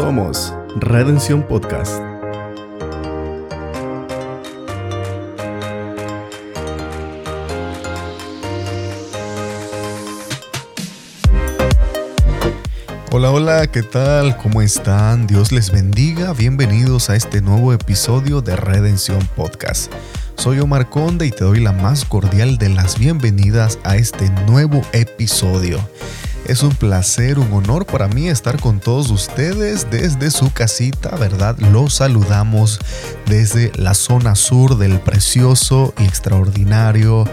Somos Redención Podcast. Hola, hola, ¿qué tal? ¿Cómo están? Dios les bendiga. Bienvenidos a este nuevo episodio de Redención Podcast. Soy Omar Conde y te doy la más cordial de las bienvenidas a este nuevo episodio. Es un placer, un honor para mí estar con todos ustedes desde su casita, ¿verdad? Los saludamos desde la zona sur del precioso y extraordinario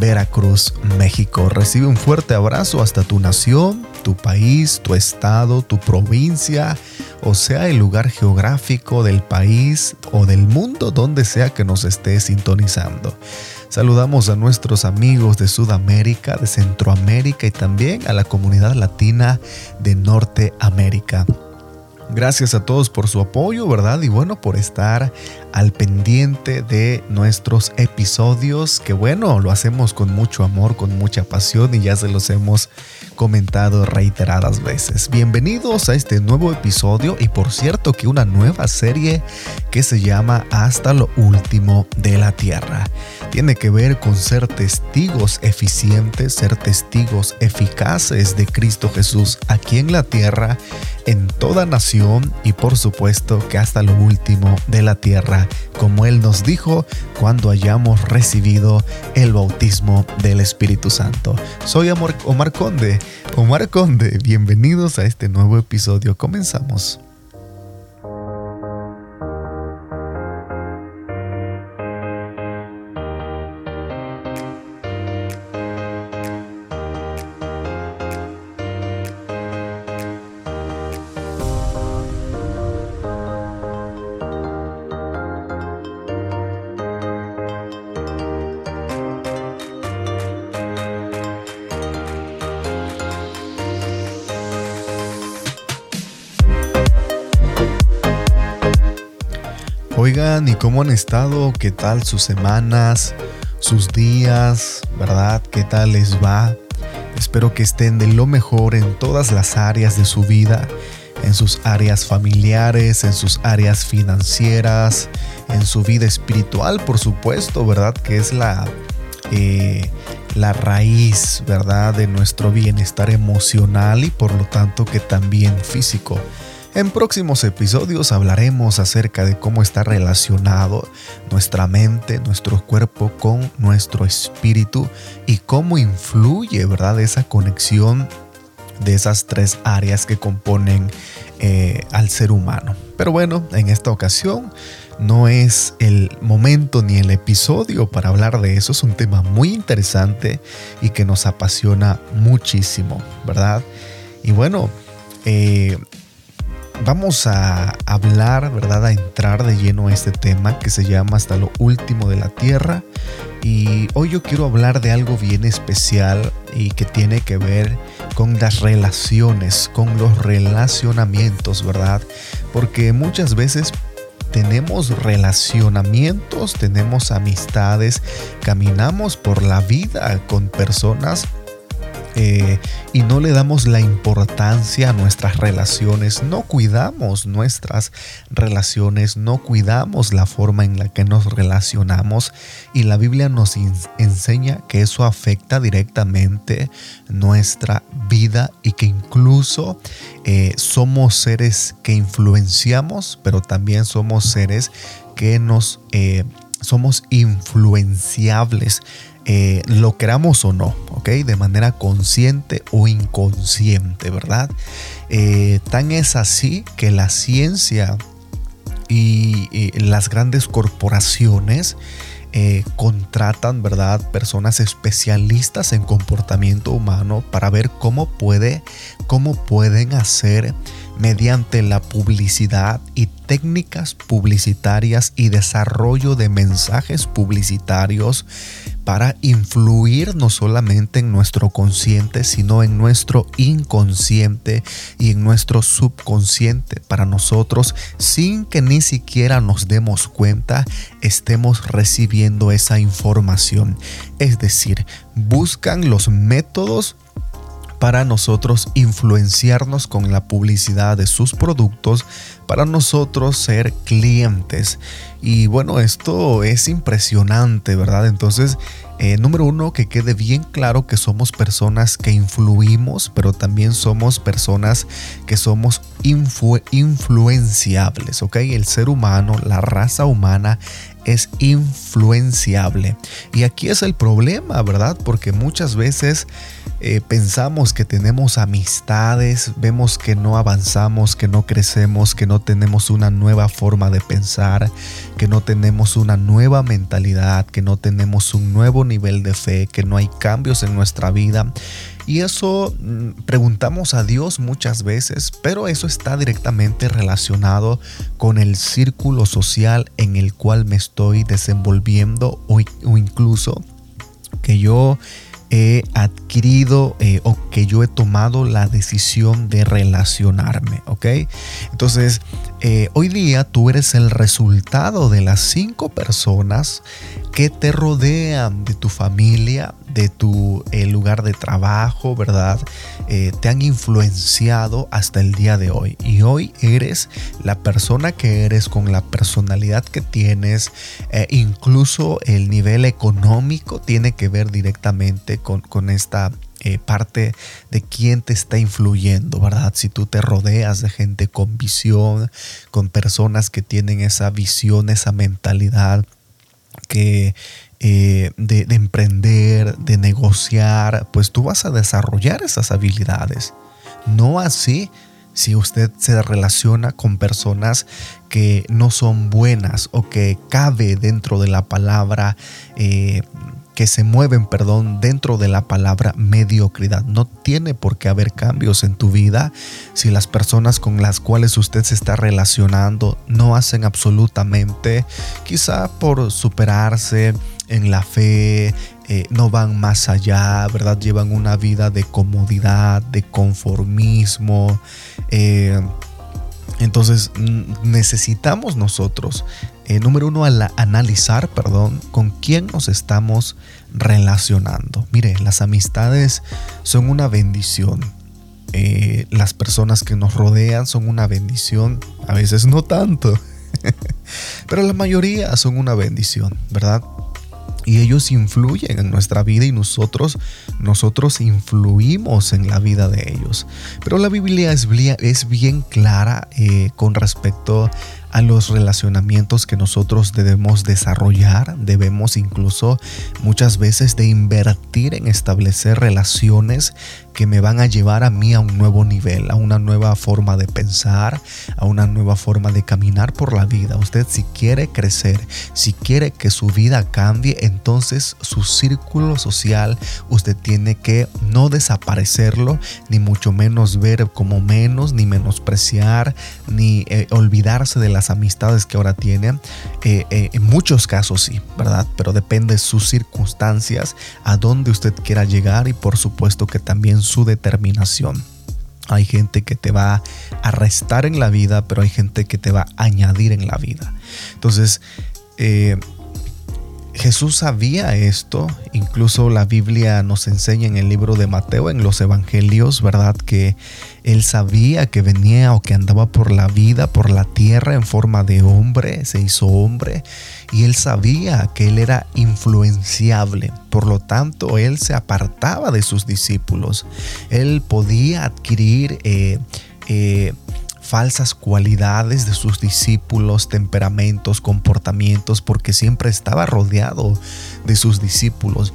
Veracruz, México. Recibe un fuerte abrazo hasta tu nación, tu país, tu estado, tu provincia, o sea, el lugar geográfico del país o del mundo donde sea que nos esté sintonizando. Saludamos a nuestros amigos de Sudamérica, de Centroamérica y también a la comunidad latina de Norteamérica. Gracias a todos por su apoyo, ¿verdad? Y bueno, por estar al pendiente de nuestros episodios, que bueno, lo hacemos con mucho amor, con mucha pasión y ya se los hemos comentado reiteradas veces. Bienvenidos a este nuevo episodio y por cierto que una nueva serie que se llama Hasta lo último de la Tierra. Tiene que ver con ser testigos eficientes, ser testigos eficaces de Cristo Jesús aquí en la tierra, en toda nación y por supuesto que hasta lo último de la tierra, como Él nos dijo cuando hayamos recibido el bautismo del Espíritu Santo. Soy Omar Conde Omar Conde, bienvenidos a este nuevo episodio. Comenzamos. Oigan, ¿y cómo han estado? ¿Qué tal sus semanas, sus días? ¿Verdad? ¿Qué tal les va? Espero que estén de lo mejor en todas las áreas de su vida, en sus áreas familiares, en sus áreas financieras, en su vida espiritual, por supuesto, ¿verdad? Que es la, eh, la raíz, ¿verdad? De nuestro bienestar emocional y por lo tanto que también físico. En próximos episodios hablaremos acerca de cómo está relacionado nuestra mente, nuestro cuerpo con nuestro espíritu y cómo influye, ¿verdad? Esa conexión de esas tres áreas que componen eh, al ser humano. Pero bueno, en esta ocasión no es el momento ni el episodio para hablar de eso. Es un tema muy interesante y que nos apasiona muchísimo, ¿verdad? Y bueno, eh, Vamos a hablar, ¿verdad? A entrar de lleno a este tema que se llama Hasta lo último de la Tierra. Y hoy yo quiero hablar de algo bien especial y que tiene que ver con las relaciones, con los relacionamientos, ¿verdad? Porque muchas veces tenemos relacionamientos, tenemos amistades, caminamos por la vida con personas eh, y no le damos la importancia a nuestras relaciones, no cuidamos nuestras relaciones, no cuidamos la forma en la que nos relacionamos y la Biblia nos enseña que eso afecta directamente nuestra vida y que incluso eh, somos seres que influenciamos, pero también somos seres que nos eh, somos influenciables eh, lo queramos o no, ¿ok? De manera consciente o inconsciente, ¿verdad? Eh, tan es así que la ciencia y, las grandes corporaciones eh, contratan, ¿verdad? Personas especialistas en comportamiento humano para ver cómo puede, cómo pueden hacer mediante la publicidad y técnicas publicitarias y desarrollo de mensajes publicitarios para influir no solamente en nuestro consciente, sino en nuestro inconsciente y en nuestro subconsciente. Para nosotros, sin que ni siquiera nos demos cuenta, estemos recibiendo esa información. Es decir, buscan los métodos para nosotros influenciarnos con la publicidad de sus productos, para nosotros ser clientes. Y bueno, esto es impresionante, ¿verdad? Entonces, eh, número uno, que quede bien claro que somos personas que influimos, pero también somos personas que somos influenciables, ¿ok? El ser humano, la raza humana es influenciable. Y aquí es el problema, ¿verdad? Porque muchas veces eh, pensamos que tenemos amistades, vemos que no avanzamos, que no crecemos, que no tenemos una nueva forma de pensar, que no tenemos una nueva mentalidad, que no tenemos un nuevo nivel de fe, que no hay cambios en nuestra vida. Y eso mm, preguntamos a Dios muchas veces, pero eso está directamente relacionado con el círculo social en el cual me estoy desenvolviendo o, o incluso que yo he adquirido eh, o que yo he tomado la decisión de relacionarme, ¿ok? Entonces, eh, hoy día tú eres el resultado de las cinco personas que te rodean, de tu familia, de tu eh, lugar de trabajo, ¿verdad? Eh, te han influenciado hasta el día de hoy. Y hoy eres la persona que eres con la personalidad que tienes. Incluso el nivel económico tiene que ver directamente con, con esta parte de quién te está influyendo, ¿verdad? Si tú te rodeas de gente con visión, con personas que tienen esa visión, esa mentalidad que eh, de, emprender, de negociar, pues tú vas a desarrollar esas habilidades. No así si usted se relaciona con personas que no son buenas o que cabe dentro de la palabra eh, que se mueven, perdón, dentro de la palabra mediocridad. No tiene por qué haber cambios en tu vida si las personas con las cuales usted se está relacionando no hacen absolutamente, quizá por superarse en la fe, eh, no van más allá, ¿verdad? Llevan una vida de comodidad, de conformismo. Eh, entonces necesitamos nosotros, eh, número uno, analizar, perdón, con quién nos estamos relacionando. Mire, las amistades son una bendición. Eh, las personas que nos rodean son una bendición, a veces no tanto, pero la mayoría son una bendición, ¿verdad? y ellos influyen en nuestra vida y nosotros nosotros influimos en la vida de ellos. Pero la Biblia es, es bien clara eh, con respecto a los relacionamientos que nosotros debemos desarrollar, debemos incluso muchas veces de invertir en establecer relaciones que me van a llevar a mí a un nuevo nivel, a una nueva forma de pensar, a una nueva forma de caminar por la vida. Usted si quiere crecer, si quiere que su vida cambie, entonces su círculo social usted tiene que no desaparecerlo, ni mucho menos ver como menos, ni menospreciar, ni eh, olvidarse de las amistades que ahora tiene. Eh, eh, en muchos casos sí, ¿verdad? Pero depende de sus circunstancias, a dónde usted quiera llegar y por supuesto que también su determinación. Hay gente que te va a restar en la vida, pero hay gente que te va a añadir en la vida. Entonces, eh, Jesús sabía esto, incluso la Biblia nos enseña en el libro de Mateo, en los Evangelios, ¿verdad? Que él sabía que venía o que andaba por la vida, por la tierra en forma de hombre, se hizo hombre, y él sabía que él era influenciable, por lo tanto él se apartaba de sus discípulos, él podía adquirir... Eh, eh, falsas cualidades de sus discípulos, temperamentos, comportamientos, porque siempre estaba rodeado de sus discípulos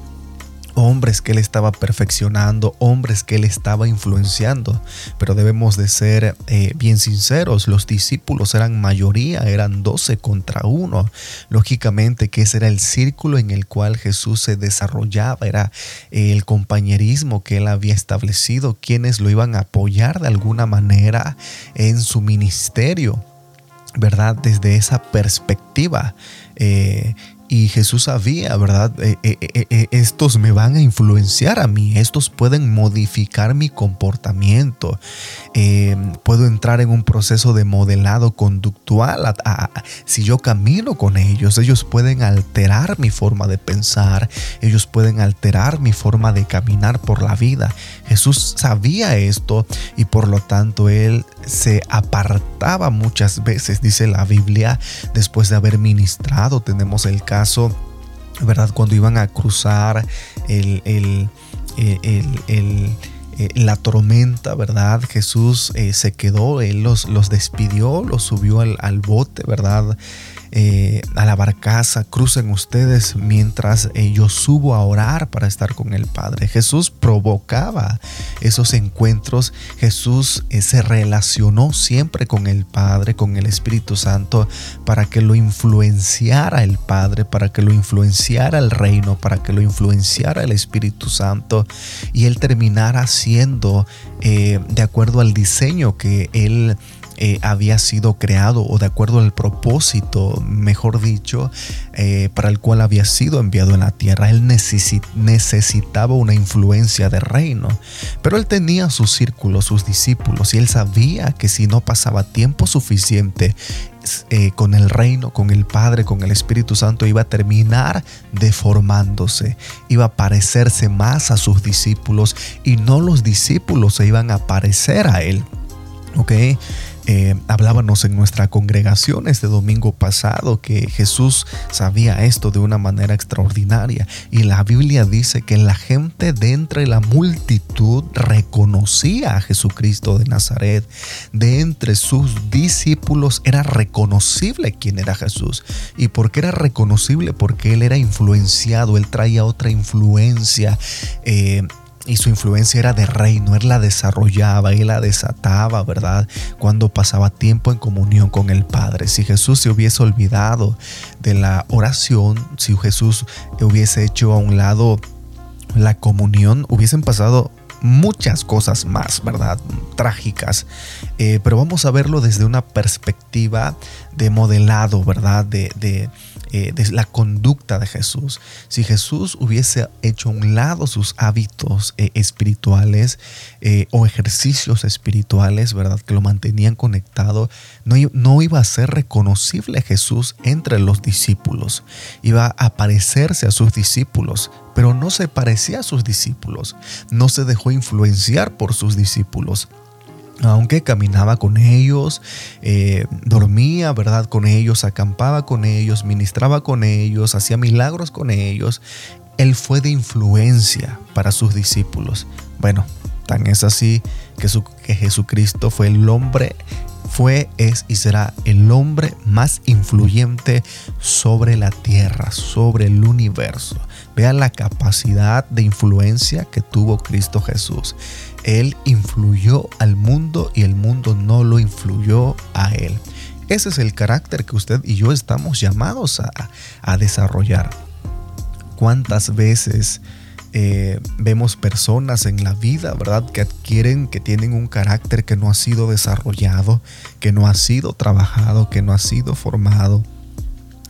hombres que él estaba perfeccionando, hombres que él estaba influenciando. Pero debemos de ser eh, bien sinceros, los discípulos eran mayoría, eran 12 contra uno. Lógicamente que ese era el círculo en el cual Jesús se desarrollaba, era el compañerismo que él había establecido, quienes lo iban a apoyar de alguna manera en su ministerio. ¿Verdad? Desde esa perspectiva. Eh, y Jesús sabía, ¿verdad? Eh, eh, eh, estos me van a influenciar a mí, estos pueden modificar mi comportamiento. puedo entrar en un proceso de modelado conductual. si yo camino con ellos, ellos pueden alterar mi forma de pensar, ellos pueden alterar mi forma de caminar por la vida. Jesús sabía esto y por lo tanto él se apartaba muchas veces, dice la Biblia, después de haber ministrado. Tenemos el caso ¿verdad? Cuando iban a cruzar el, el, eh, la tormenta, ¿verdad? Jesús eh, se quedó, Él los, los despidió, los subió al, al bote, ¿verdad? Eh, a la barcaza, crucen ustedes mientras eh, yo subo a orar para estar con el Padre. Jesús provocaba esos encuentros, Jesús eh, se relacionó siempre con el Padre, con el Espíritu Santo, para que lo influenciara el Padre, para que lo influenciara el reino, para que lo influenciara el Espíritu Santo y él terminara siendo de acuerdo al diseño que él eh, había sido creado o de acuerdo al propósito, mejor dicho, eh, para el cual había sido enviado en la tierra. Él necesitaba una influencia de reino, pero él tenía sus círculos, sus discípulos, y él sabía que si no pasaba tiempo suficiente eh, con el reino, con el Padre, con el Espíritu Santo, iba a terminar deformándose, iba a parecerse más a sus discípulos y no los discípulos se iban a parecer a él. ¿Ok? Eh, hablábamos en nuestra congregación este domingo pasado que Jesús sabía esto de una manera extraordinaria y la Biblia dice que la gente de entre la multitud reconocía a Jesucristo de Nazaret. De entre sus discípulos era reconocible quién era Jesús. ¿Y por qué era reconocible? Porque él era influenciado, él traía otra influencia. Eh, y su influencia era de reino, él la desarrollaba, él la desataba, ¿verdad? Cuando pasaba tiempo en comunión con el Padre. Si Jesús se hubiese olvidado de la oración, si Jesús hubiese hecho a un lado la comunión, hubiesen pasado muchas cosas más, ¿verdad? Trágicas. Eh, pero vamos a verlo desde una perspectiva de modelado, ¿verdad? De, eh, de la conducta de Jesús. Si Jesús hubiese hecho a un lado sus hábitos eh, espirituales eh, o ejercicios espirituales, ¿verdad? Que lo mantenían conectado, no, no iba a ser reconocible Jesús entre los discípulos. Iba a parecerse a sus discípulos, pero no se parecía a sus discípulos. No se dejó influenciar por sus discípulos aunque caminaba con ellos, eh, dormía, ¿verdad? Con ellos, acampaba con ellos, ministraba con ellos, hacía milagros con ellos, él fue de influencia para sus discípulos. Bueno, tan es así que, que Jesucristo fue el hombre, fue, es y será el hombre más influyente sobre la tierra, sobre el universo. Vean la capacidad de influencia que tuvo Cristo Jesús. Él influyó al mundo y el mundo no lo influyó a Él. Ese es el carácter que usted y yo estamos llamados a, desarrollar. ¿Cuántas veces eh, vemos personas en la vida, ¿verdad? Que adquieren, que tienen un carácter que no ha sido desarrollado, que no ha sido trabajado, que no ha sido formado,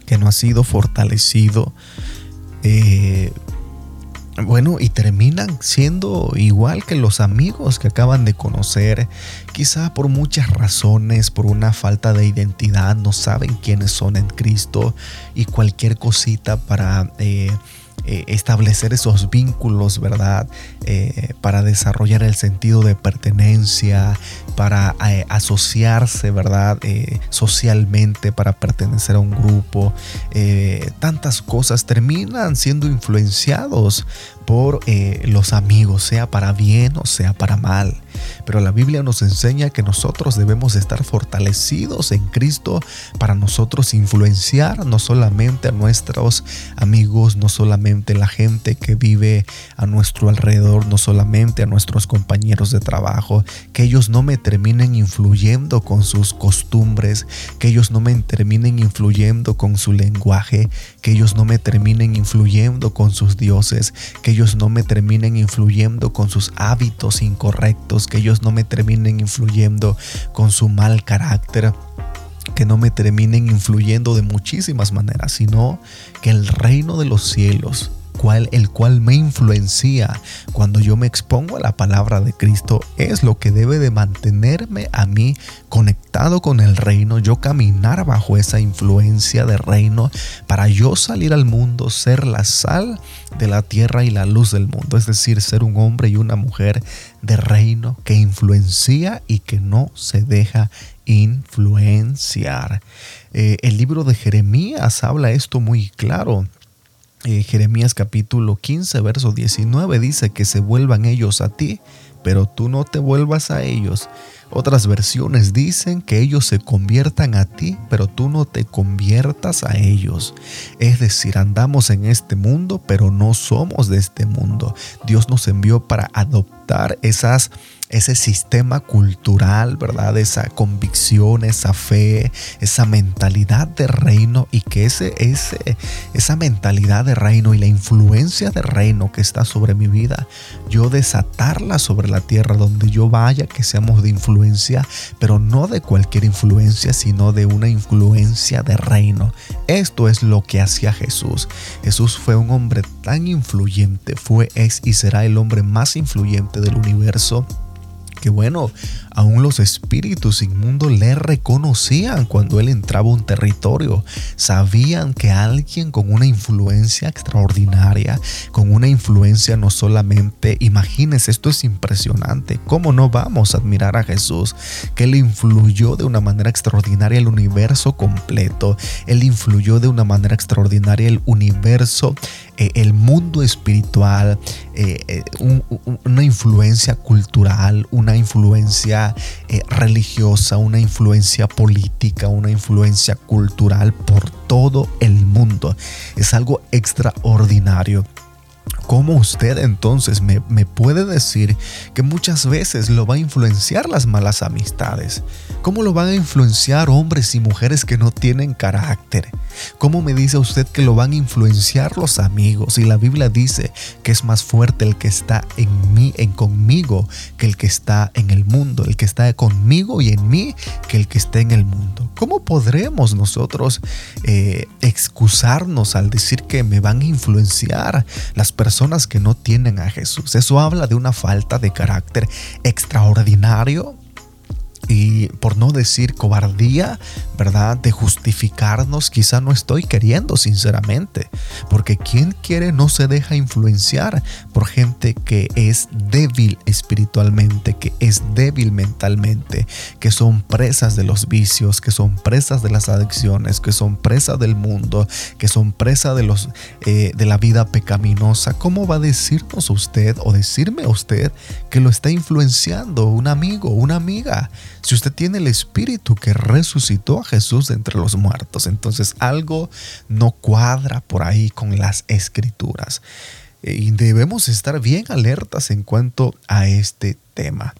que no ha sido fortalecido. Eh, bueno, y terminan siendo igual que los amigos que acaban de conocer, quizá por muchas razones, por una falta de identidad, no saben quiénes son en Cristo y cualquier cosita para... Eh, eh, establecer esos vínculos, ¿verdad? Eh, para desarrollar el sentido de pertenencia, para eh, asociarse, ¿verdad? socialmente, para pertenecer a un grupo. tantas cosas terminan siendo influenciados por los amigos, sea para bien o sea para mal. Pero la Biblia nos enseña que nosotros debemos estar fortalecidos en Cristo para nosotros influenciar no solamente a nuestros amigos, no solamente la gente que vive a nuestro alrededor, no solamente a nuestros compañeros de trabajo, que ellos no me terminen influyendo con sus costumbres, que ellos no me terminen influyendo con su lenguaje, que ellos no me terminen influyendo con sus dioses, que ellos no me terminen influyendo con sus hábitos incorrectos, que ellos no me terminen influyendo con su mal carácter que no me terminen influyendo de muchísimas maneras, sino que el reino de los cielos el cual me influencia cuando yo me expongo a la palabra de Cristo es lo que debe de mantenerme a mí conectado con el reino, yo caminar bajo esa influencia de reino para yo salir al mundo, ser la sal de la tierra y la luz del mundo, es decir, ser un hombre y una mujer de reino que influencia y que no se deja influenciar. Eh, el libro de Jeremías habla esto muy claro. Jeremías capítulo 15, verso 19 dice que se vuelvan ellos a ti, pero tú no te vuelvas a ellos. Otras versiones dicen que ellos se conviertan a ti, pero tú no te conviertas a ellos. Es decir, andamos en este mundo, pero no somos de este mundo. Dios nos envió para adoptar esas ese sistema cultural, ¿verdad? Esa convicción, esa fe, esa mentalidad de reino y que ese, ese, esa mentalidad de reino y la influencia de reino que está sobre mi vida, yo desatarla sobre la tierra donde yo vaya, que seamos de influencia, pero no de cualquier influencia, sino de una influencia de reino. Esto es lo que hacía Jesús. Jesús fue un hombre tan influyente, fue, es y será el hombre más influyente del universo que bueno, aún los espíritus inmundos le reconocían cuando él entraba a un territorio. Sabían que alguien con una influencia extraordinaria, con una influencia no solamente, imagínense, esto es impresionante, ¿cómo no vamos a admirar a Jesús? Que él influyó de una manera extraordinaria el universo completo, él influyó de una manera extraordinaria el universo, eh, el mundo espiritual, eh, eh, una influencia cultural, una influencia eh, religiosa, una influencia política, una influencia cultural por todo el mundo. Es algo extraordinario. ¿Cómo usted entonces me, puede decir que muchas veces lo va a influenciar las malas amistades? ¿Cómo lo van a influenciar hombres y mujeres que no tienen carácter? ¿Cómo me dice usted que lo van a influenciar los amigos? Y la Biblia dice que es más fuerte el que está en mí, en conmigo, que el que está en el mundo, el que está conmigo y en mí, que el que está en el mundo. ¿Cómo podremos nosotros eh, excusarnos al decir que me van a influenciar las personas? Personas que no tienen a Jesús. Eso habla de una falta de carácter extraordinario y por no decir cobardía, ¿verdad? De justificarnos, quizá no estoy queriendo sinceramente, porque quien quiere no se deja influenciar por gente que es débil espiritualmente, que es débil mentalmente, que son presas de los vicios, que son presas de las adicciones, que son presas del mundo, que son presas de eh, de la vida pecaminosa. ¿Cómo va a decirnos usted o decirme a usted que lo está influenciando un amigo, una amiga? Si usted tiene el espíritu que resucitó a Jesús de entre los muertos, entonces algo no cuadra por ahí con las escrituras. Y debemos estar bien alertas en cuanto a este tema.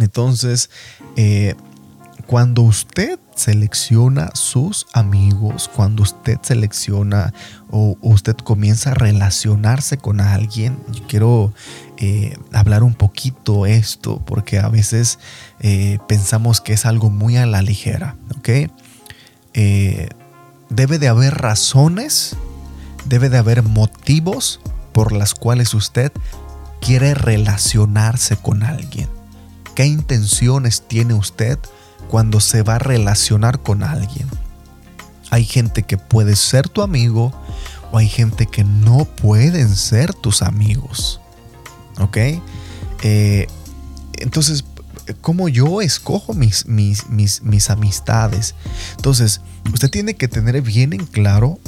Entonces, eh, cuando usted selecciona sus amigos, cuando usted selecciona o usted comienza a relacionarse con alguien, yo quiero eh, hablar un poquito esto porque a veces eh, pensamos que es algo muy a la ligera, ¿ok? Eh, debe de haber razones, debe de haber motivos por las cuales usted quiere relacionarse con alguien. ¿Qué intenciones tiene usted cuando se va a relacionar con alguien? Hay gente que puede ser tu amigo o hay gente que no pueden ser tus amigos. ¿Ok? Eh, entonces, ¿cómo yo escojo mis, mis, mis, mis amistades? Entonces, usted tiene que tener bien en claro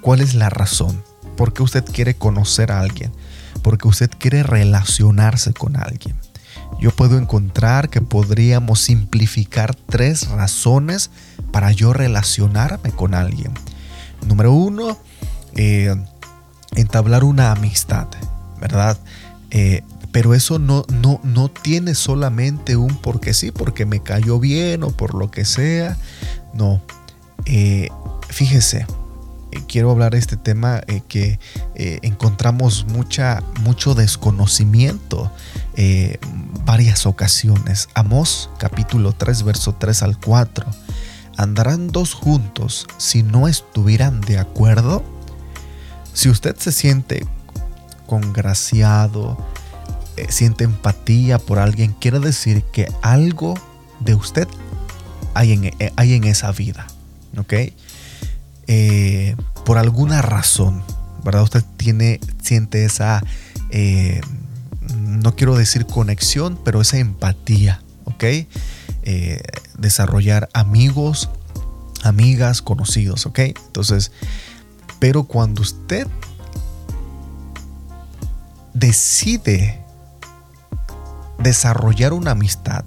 cuál es la razón. ¿Por qué usted quiere conocer a alguien? Porque usted quiere relacionarse con alguien. Yo puedo encontrar que podríamos simplificar tres razones para yo relacionarme con alguien. Número uno, eh, entablar una amistad, ¿verdad? Eh, pero eso no, no, no tiene solamente un porque sí, porque me cayó bien o por lo que sea. No. Eh, fíjese, quiero hablar de este tema que encontramos mucha, mucho desconocimiento varias ocasiones. Amós capítulo 3, verso 3 al 4. ¿andarán dos juntos si no estuvieran de acuerdo? Si usted se siente congraciado, eh, siente empatía por alguien, quiere decir que algo de usted hay en, eh, hay en esa vida, ¿ok? Eh, por alguna razón, ¿verdad? Usted tiene, siente esa, no quiero decir conexión, pero esa empatía, ¿ok? desarrollar amigos, amigas, conocidos, ¿ok? Entonces, pero cuando usted decide desarrollar una amistad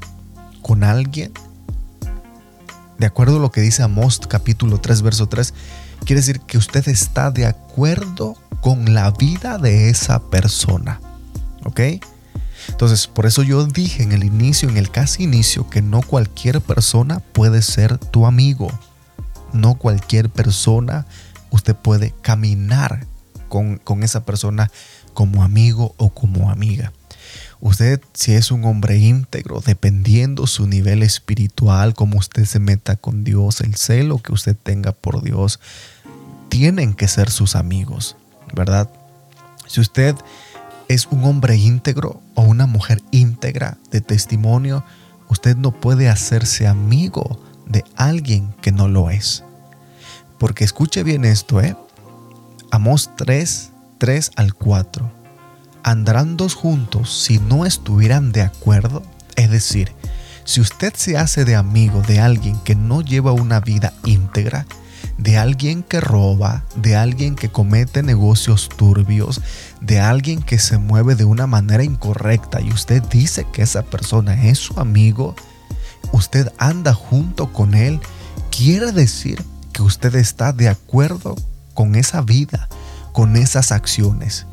con alguien, de acuerdo a lo que dice Amós capítulo 3, verso 3, quiere decir que usted está de acuerdo con la vida de esa persona. ¿Ok? Entonces, por eso yo dije en el inicio, en el casi inicio, que no cualquier persona puede ser tu amigo. No cualquier persona usted puede caminar con, con esa persona como amigo o como amiga. Usted, si es un hombre íntegro, dependiendo su nivel espiritual, como usted se meta con Dios, el celo que usted tenga por Dios, tienen que ser sus amigos, ¿verdad? Si usted es un hombre íntegro o una mujer íntegra de testimonio, usted no puede hacerse amigo de alguien que no lo es. Porque escuche bien esto, ¿eh? Amos 3, 3 al 4 andarán dos juntos si no estuvieran de acuerdo? Es decir, si usted se hace de amigo de alguien que no lleva una vida íntegra, de alguien que roba, de alguien que comete negocios turbios, de alguien que se mueve de una manera incorrecta y usted dice que esa persona es su amigo, usted anda junto con él, quiere decir que usted está de acuerdo con esa vida, con esas acciones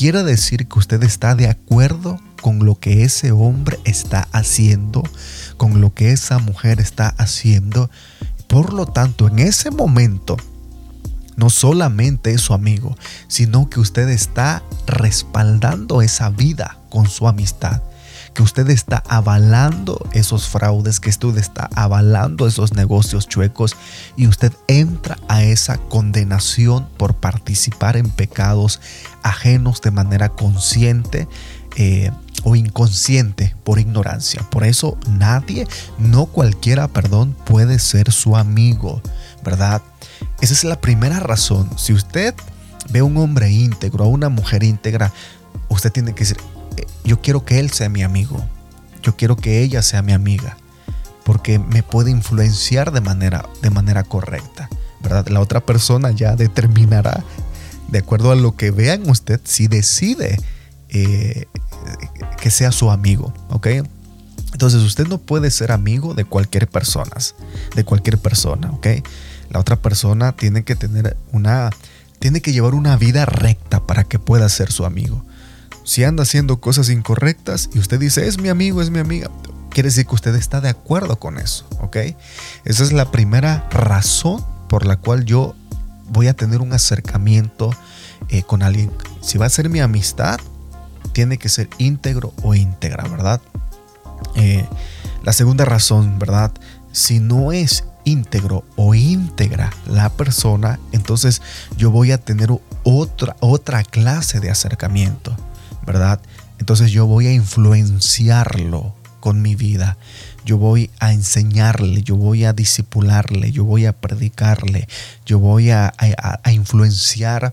quiere decir que usted está de acuerdo con lo que ese hombre está haciendo, con lo que esa mujer está haciendo. Por lo tanto, en ese momento, no solamente es su amigo, sino que usted está respaldando esa vida con su amistad que usted está avalando esos fraudes, que usted está avalando esos negocios chuecos y usted entra a esa condenación por participar en pecados ajenos de manera consciente. Eh, o inconsciente por ignorancia. Por eso nadie, no cualquiera, perdón, puede ser su amigo, ¿verdad? Esa es la primera razón. Si usted ve a un hombre íntegro, a una mujer íntegra, usted tiene que decir, yo quiero que él sea mi amigo. Yo quiero que ella sea mi amiga. Porque me puede influenciar de manera, de manera correcta. ¿verdad? La otra persona ya determinará, de acuerdo a lo que vean usted, si decide eh, que sea su amigo. ¿Ok? Entonces usted no puede ser amigo de cualquier persona, de cualquier persona, ¿ok? La otra persona tiene que tener una, tiene que llevar una vida recta para que pueda ser su amigo. Si anda haciendo cosas incorrectas y usted dice, es mi amigo, es mi amiga, quiere decir que usted está de acuerdo con eso, ¿ok? Esa es la primera razón por la cual yo voy a tener un acercamiento eh, con alguien. Si va a ser mi amistad, tiene que ser íntegro o íntegra, ¿verdad? Eh, la segunda razón, ¿verdad? Si no es íntegro o íntegra la persona, entonces yo voy a tener otra, otra clase de acercamiento. ¿verdad? Entonces yo voy a influenciarlo con mi vida. Yo voy a enseñarle, yo voy a disipularle, yo voy a predicarle, yo voy a, a influenciar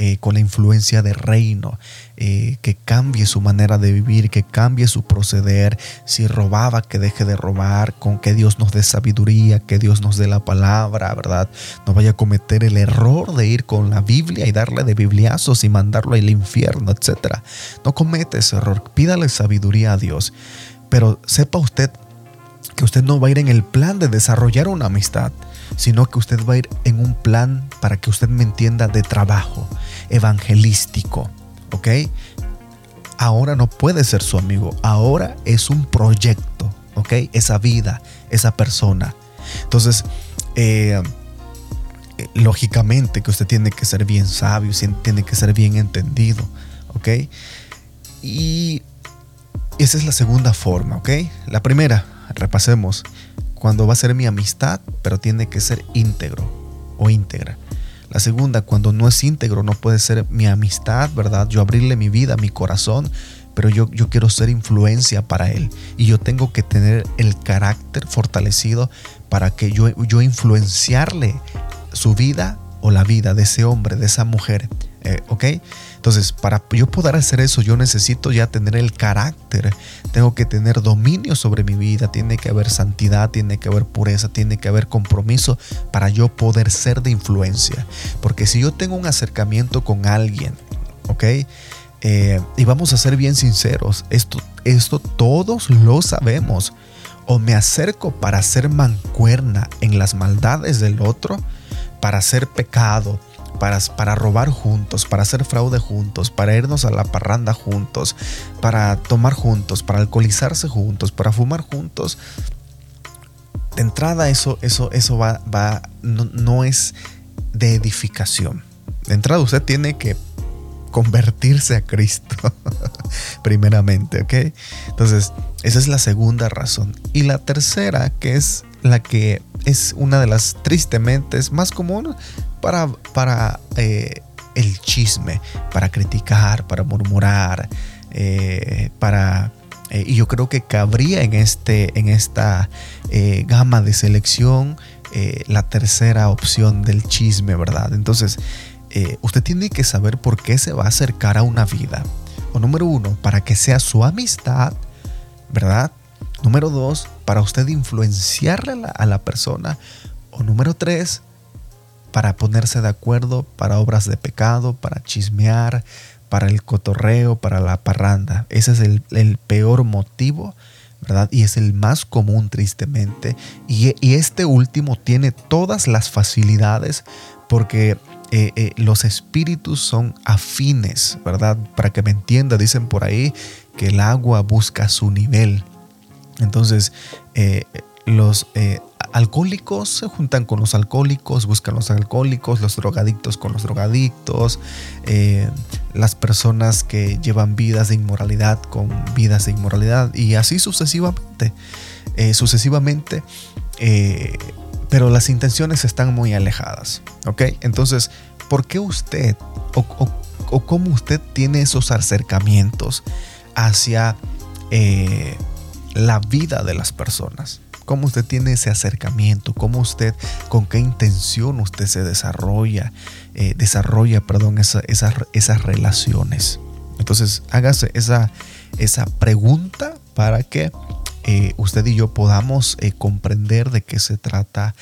eh, con la influencia de reino, eh, que cambie su manera de vivir, que cambie su proceder, si robaba, que deje de robar, con que Dios nos dé sabiduría, que Dios nos dé la palabra, ¿verdad? No vaya a cometer el error de ir con la Biblia y darle de bibliazos y mandarlo al infierno, etc. No comete ese error, pídale sabiduría a Dios, pero sepa usted que usted no va a ir en el plan de desarrollar una amistad, sino que usted va a ir en un plan, para que usted me entienda, de trabajo, evangelístico, ¿ok? Ahora no puede ser su amigo, ahora es un proyecto, ¿ok? Esa vida, esa persona. Entonces, eh, lógicamente que usted tiene que ser bien sabio, tiene que ser bien entendido, ¿ok? Y esa es la segunda forma, ¿ok? La primera, repasemos. Cuando va a ser mi amistad, pero tiene que ser íntegro o íntegra. La segunda, cuando no es íntegro, no puede ser mi amistad, ¿verdad? Yo abrirle mi vida, mi corazón, pero yo, yo quiero ser influencia para él. Y yo tengo que tener el carácter fortalecido para que yo, yo influenciarle su vida o la vida de ese hombre, de esa mujer. Eh, ¿Ok? Entonces, para yo poder hacer eso, yo necesito ya tener el carácter, tengo que tener dominio sobre mi vida, tiene que haber santidad, tiene que haber pureza, tiene que haber compromiso para yo poder ser de influencia. Porque si yo tengo un acercamiento con alguien, ¿ok? Eh, y vamos a ser bien sinceros, esto, esto todos lo sabemos. O me acerco para ser mancuerna en las maldades del otro, para hacer pecado, para, para, robar juntos, para hacer fraude juntos, para irnos a la parranda juntos, para tomar juntos, para alcoholizarse juntos, para fumar juntos. De entrada eso, eso, eso va, va no, no es de edificación. De entrada usted tiene que convertirse a Cristo primeramente, ¿ok? Entonces, esa es la segunda razón. Y la tercera, que es la que es una de las tristemente más comunes para, para eh, el chisme, para criticar, para murmurar, eh, para... Eh, y yo creo que cabría en, este, en esta gama de selección la tercera opción del chisme, ¿verdad? Entonces, usted tiene que saber por qué se va a acercar a una vida. O número uno, para que sea su amistad, ¿verdad? Número dos, para usted influenciarle a la, a la persona. O número tres, para ponerse de acuerdo para obras de pecado, para chismear, para el cotorreo, para la parranda. Ese es el, peor motivo, ¿verdad? Y es el más común, tristemente. Y, este último tiene todas las facilidades porque eh, eh, los espíritus son afines, ¿verdad? Para que me entienda, dicen por ahí que el agua busca su nivel. Entonces, eh, los alcohólicos se juntan con los alcohólicos, buscan los alcohólicos, los drogadictos con los drogadictos, eh, las personas que llevan vidas de inmoralidad con vidas de inmoralidad y así sucesivamente, eh, sucesivamente, eh, pero las intenciones están muy alejadas, ¿ok? Entonces, ¿por qué usted o, o cómo usted tiene esos acercamientos hacia la vida de las personas? Cómo usted tiene ese acercamiento, cómo usted, con qué intención usted se desarrolla, eh, desarrolla, perdón, esas relaciones. Entonces, hágase esa, esa pregunta para que eh, usted y yo podamos eh, comprender de qué se trata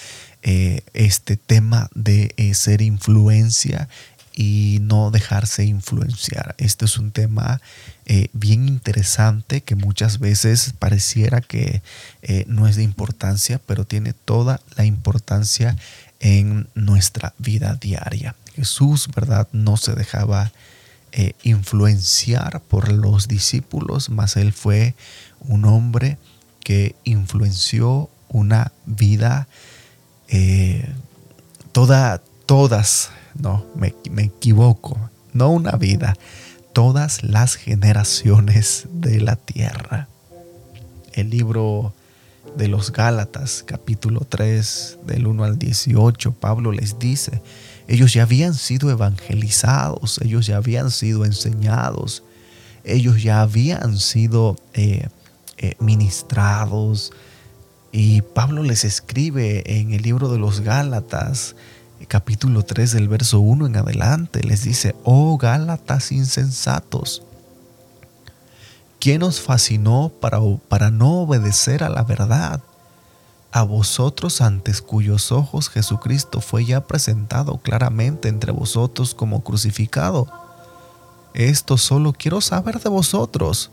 este tema de ser influencia y no dejarse influenciar. Este es un tema eh, bien interesante que muchas veces pareciera que eh, no es de importancia, pero tiene toda la importancia en nuestra vida diaria. Jesús, ¿verdad? No se dejaba eh, influenciar por los discípulos, mas él fue un hombre que influenció una vida toda, todas no, me, equivoco. No una vida, todas las generaciones de la tierra. El libro de los Gálatas, capítulo 3, del 1 al 18, Pablo les dice, ellos ya habían sido evangelizados, ellos ya habían sido enseñados, ellos ya habían sido eh, eh, ministrados. Y Pablo les escribe en el libro de los Gálatas, capítulo 3 del verso 1 en adelante les dice, oh Gálatas insensatos, ¿quién os fascinó para, para no obedecer a la verdad? A vosotros antes cuyos ojos Jesucristo fue ya presentado claramente entre vosotros como crucificado. Esto solo quiero saber de vosotros.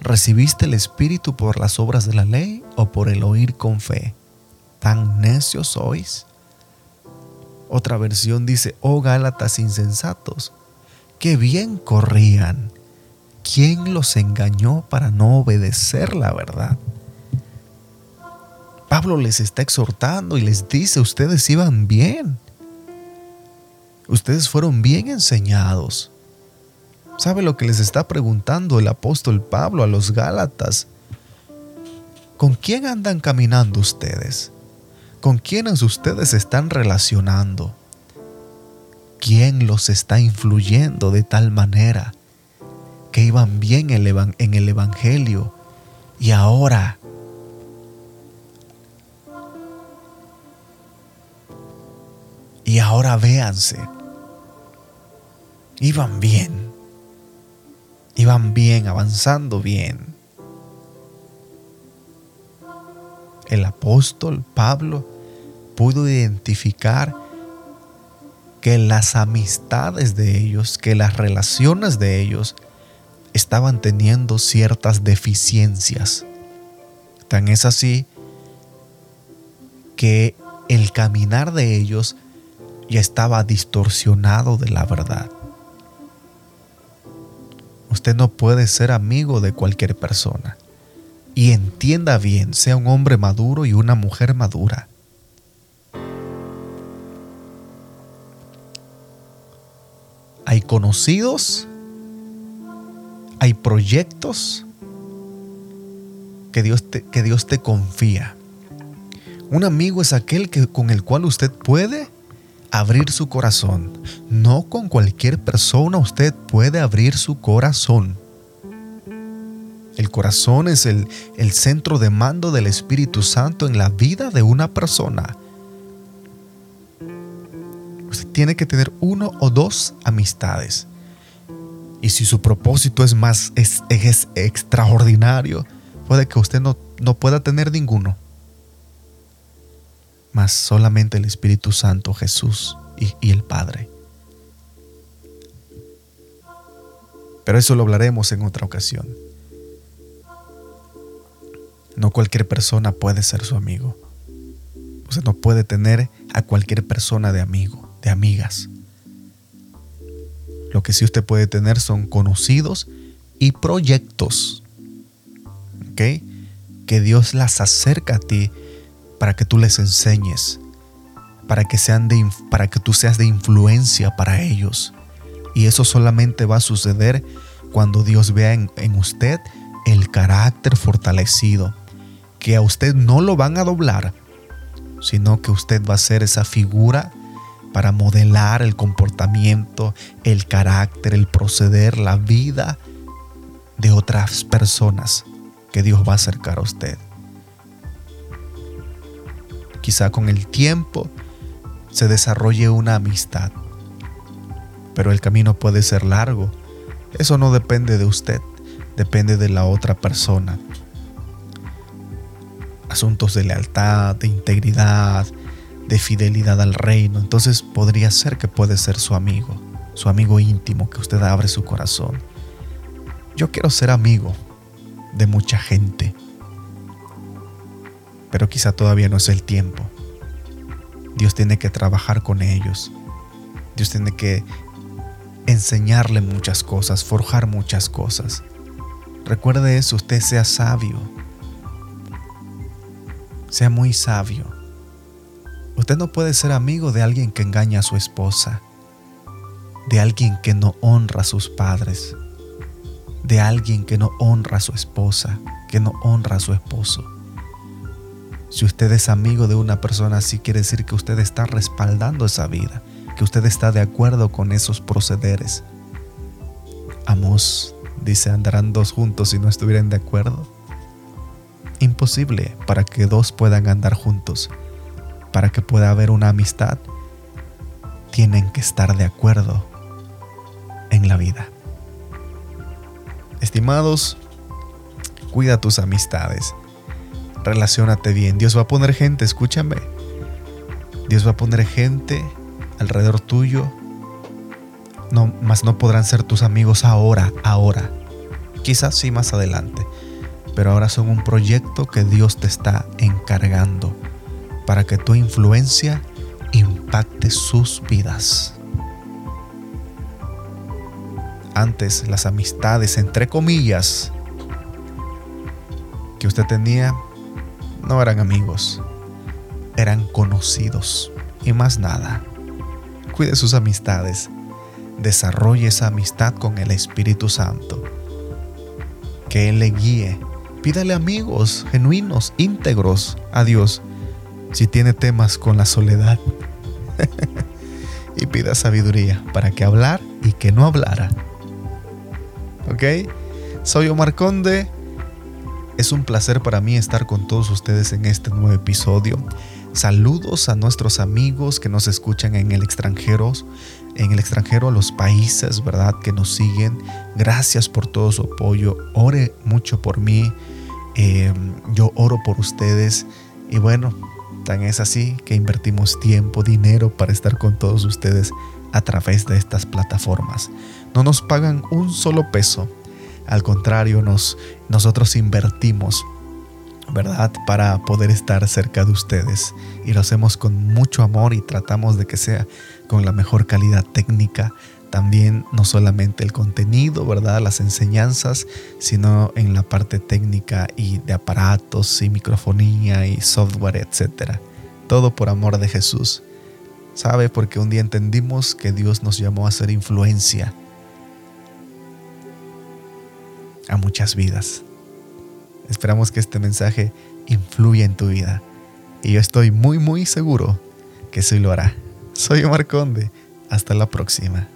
¿Recibiste el Espíritu por las obras de la ley o por el oír con fe? ¿Tan necios sois? Otra versión dice, oh Gálatas insensatos, qué bien corrían. ¿Quién los engañó para no obedecer la verdad? Pablo les está exhortando y les dice, ustedes iban bien. Ustedes fueron bien enseñados. ¿Sabe lo que les está preguntando el apóstol Pablo a los Gálatas? ¿Con quién andan caminando ustedes? ¿Con quiénes ustedes están relacionando? ¿Quién los está influyendo de tal manera que iban bien en el Evangelio y ahora y ahora véanse, iban bien, iban bien, avanzando bien. El apóstol Pablo pudo identificar que las amistades de ellos, que las relaciones de ellos estaban teniendo ciertas deficiencias. Tan es así que el caminar de ellos ya estaba distorsionado de la verdad. Usted no puede ser amigo de cualquier persona. Y entienda bien, sea un hombre maduro y una mujer madura. Hay conocidos, hay proyectos que Dios te, que Dios te confía. Un amigo es aquel que, con el cual usted puede abrir su corazón. No con cualquier persona usted puede abrir su corazón. El corazón es el, el, centro de mando del Espíritu Santo en la vida de una persona tiene que tener uno o dos amistades. Y si su propósito es más es, extraordinario, puede que usted no, no pueda tener ninguno. Mas solamente el Espíritu Santo, Jesús y, y el Padre. Pero eso lo hablaremos en otra ocasión. No cualquier persona puede ser su amigo. Usted no puede tener a cualquier persona de amigo amigas. Lo que sí usted puede tener son conocidos y proyectos. ¿Ok? Que Dios las acerca a ti para que tú les enseñes, para que, sean de, para que tú seas de influencia para ellos. Y eso solamente va a suceder cuando Dios vea en, en usted el carácter fortalecido, que a usted no lo van a doblar, sino que usted va a ser esa figura para modelar el comportamiento, el carácter, el proceder, la vida de otras personas que Dios va a acercar a usted. Quizá con el tiempo se desarrolle una amistad, pero el camino puede ser largo. Eso no depende de usted, depende de la otra persona. Asuntos de lealtad, de integridad, de fidelidad al reino, entonces podría ser que puede ser su amigo, su amigo íntimo, que usted abre su corazón. Yo quiero ser amigo de mucha gente, pero quizá todavía no es el tiempo. Dios tiene que trabajar con ellos. Dios tiene que enseñarle muchas cosas, forjar muchas cosas. Recuerde eso, usted sea sabio. Sea muy sabio. Usted no puede ser amigo de alguien que engaña a su esposa, de alguien que no honra a sus padres, de alguien que no honra a su esposa, que no honra a su esposo. Si usted es amigo de una persona así, quiere decir que usted está respaldando esa vida, que usted está de acuerdo con esos procederes. Amos dice, ¿andarán dos juntos si no estuvieran de acuerdo? Imposible para que dos puedan andar juntos para que pueda haber una amistad, tienen que estar de acuerdo en la vida. Estimados, cuida tus amistades. Relaciónate bien. Dios va a poner gente, escúchame. Dios va a poner gente alrededor tuyo. No, más no podrán ser tus amigos ahora, ahora. Quizás sí más adelante. Pero ahora son un proyecto que Dios te está encargando para que tu influencia impacte sus vidas. Antes las amistades, entre comillas, que usted tenía no eran amigos, eran conocidos y más nada. Cuide sus amistades, desarrolle esa amistad con el Espíritu Santo, que Él le guíe Pídale amigos genuinos, íntegros a Dios. Si tiene temas con la soledad. y pida sabiduría para que hablar y que no hablara. ¿Ok? Soy Omar Conde. Es un placer para mí estar con todos ustedes en este nuevo episodio. Saludos a nuestros amigos que nos escuchan en el extranjero, en el extranjero, a los países, ¿verdad? Que nos siguen. Gracias por todo su apoyo. Ore mucho por mí. Eh, yo oro por ustedes. Y bueno, tan es así que invertimos tiempo, dinero para estar con todos ustedes a través de estas plataformas. No nos pagan un solo peso. Al contrario, nos, nosotros invertimos ¿verdad? Para poder estar cerca de ustedes. Y lo hacemos con mucho amor y tratamos de que sea con la mejor calidad técnica. También no solamente el contenido, ¿verdad? Las enseñanzas, sino en la parte técnica y de aparatos y microfonía y software, etc. Todo por amor de Jesús. ¿Sabe? Porque un día entendimos que Dios nos llamó a ser influencia a muchas vidas. Esperamos que este mensaje influya en tu vida. Y yo estoy muy muy seguro que sí lo hará. Soy Omar Conde. Hasta la próxima.